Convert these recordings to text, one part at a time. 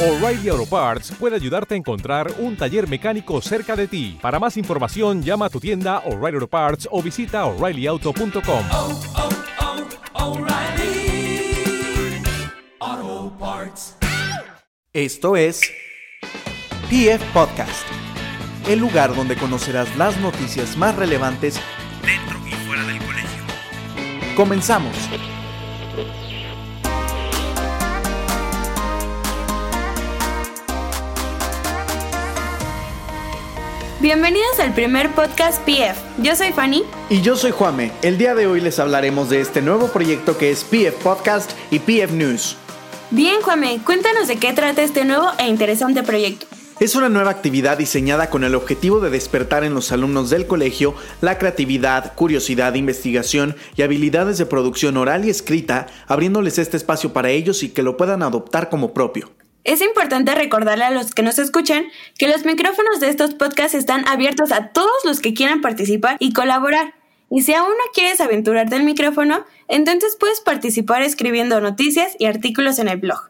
O'Reilly Auto Parts puede ayudarte a encontrar un taller mecánico cerca de ti. Para más información, llama a tu tienda O'Reilly Auto Parts o visita oreillyauto.com. oh, oh, Parts. Esto es PF Podcast, el lugar donde conocerás las noticias más relevantes dentro y fuera del colegio. Comenzamos. Bienvenidos al primer podcast PF. Yo soy Fanny. Y yo soy Juame. El día de hoy les hablaremos de este nuevo proyecto que es PF Podcast y PF News. Bien, Juame, cuéntanos de qué trata este nuevo e interesante proyecto. Es una nueva actividad diseñada con el objetivo de despertar en los alumnos del colegio la creatividad, curiosidad, investigación y habilidades de producción oral y escrita, abriéndoles este espacio para ellos y que lo puedan adoptar como propio. Es importante recordarle a los que nos escuchan que los micrófonos de estos podcasts están abiertos a todos los que quieran participar y colaborar. Y si aún no quieres aventurarte el micrófono, entonces puedes participar escribiendo noticias y artículos en el blog.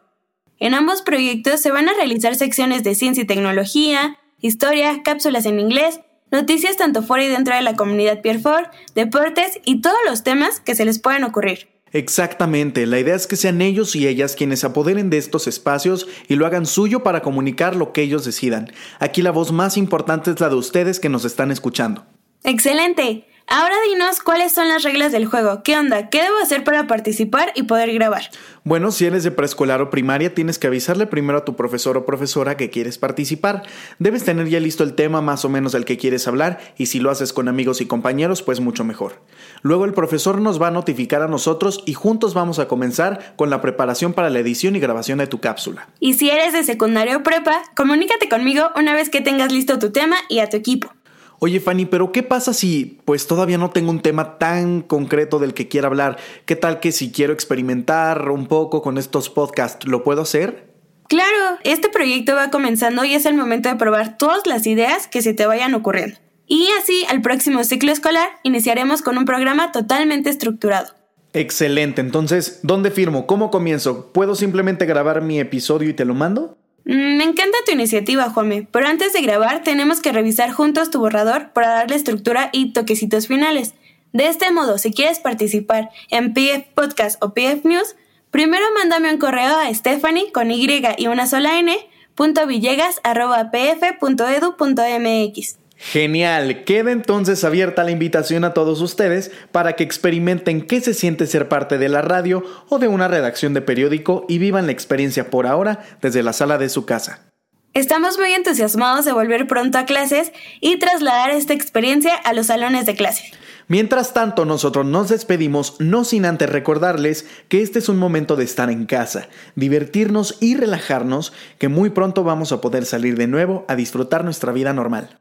En ambos proyectos se van a realizar secciones de ciencia y tecnología, historia, cápsulas en inglés, noticias tanto fuera y dentro de la comunidad Pierfort, deportes y todos los temas que se les puedan ocurrir. Exactamente, la idea es que sean ellos y ellas quienes se apoderen de estos espacios y lo hagan suyo para comunicar lo que ellos decidan. Aquí la voz más importante es la de ustedes que nos están escuchando. ¡Excelente! Ahora dinos cuáles son las reglas del juego. ¿Qué onda? ¿Qué debo hacer para participar y poder grabar? Bueno, si eres de preescolar o primaria, tienes que avisarle primero a tu profesor o profesora que quieres participar. Debes tener ya listo el tema más o menos del que quieres hablar y si lo haces con amigos y compañeros, pues mucho mejor. Luego el profesor nos va a notificar a nosotros y juntos vamos a comenzar con la preparación para la edición y grabación de tu cápsula. Y si eres de secundaria o prepa, comunícate conmigo una vez que tengas listo tu tema y a tu equipo. Oye Fanny, pero ¿qué pasa si pues todavía no tengo un tema tan concreto del que quiera hablar? ¿Qué tal que si quiero experimentar un poco con estos podcasts, lo puedo hacer? Claro, este proyecto va comenzando y es el momento de probar todas las ideas que se te vayan ocurriendo. Y así, al próximo ciclo escolar, iniciaremos con un programa totalmente estructurado. Excelente, entonces, ¿dónde firmo? ¿Cómo comienzo? ¿Puedo simplemente grabar mi episodio y te lo mando? Mm, Me encanta tu iniciativa, Juame, pero antes de grabar tenemos que revisar juntos tu borrador para darle estructura y toquecitos finales. De este modo, si quieres participar en PF Podcast o PF News, primero mándame un correo a Stephanie con Y y una sola N, punto arroba pf edu mx. Genial, queda entonces abierta la invitación a todos ustedes para que experimenten qué se siente ser parte de la radio o de una redacción de periódico y vivan la experiencia por ahora desde la sala de su casa. Estamos muy entusiasmados de volver pronto a clases y trasladar esta experiencia a los salones de clase. Mientras tanto, nosotros nos despedimos no sin antes recordarles que este es un momento de estar en casa, divertirnos y relajarnos, que muy pronto vamos a poder salir de nuevo a disfrutar nuestra vida normal.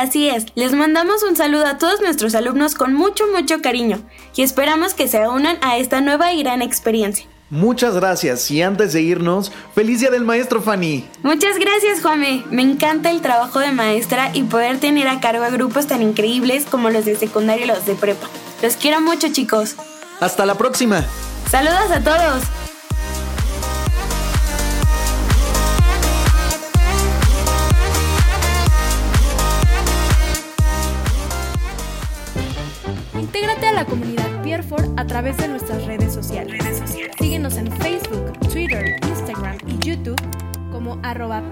Así es, les mandamos un saludo a todos nuestros alumnos con mucho, mucho cariño y esperamos que se unan a esta nueva y gran experiencia. Muchas gracias y antes de irnos, feliz día del maestro Fanny. Muchas gracias, Juame. Me encanta el trabajo de maestra y poder tener a cargo a grupos tan increíbles como los de secundaria y los de prepa. Los quiero mucho, chicos. Hasta la próxima. Saludos a todos. La comunidad Pierfort a través de nuestras redes sociales. Síguenos en Facebook, Twitter, Instagram y YouTube como arroba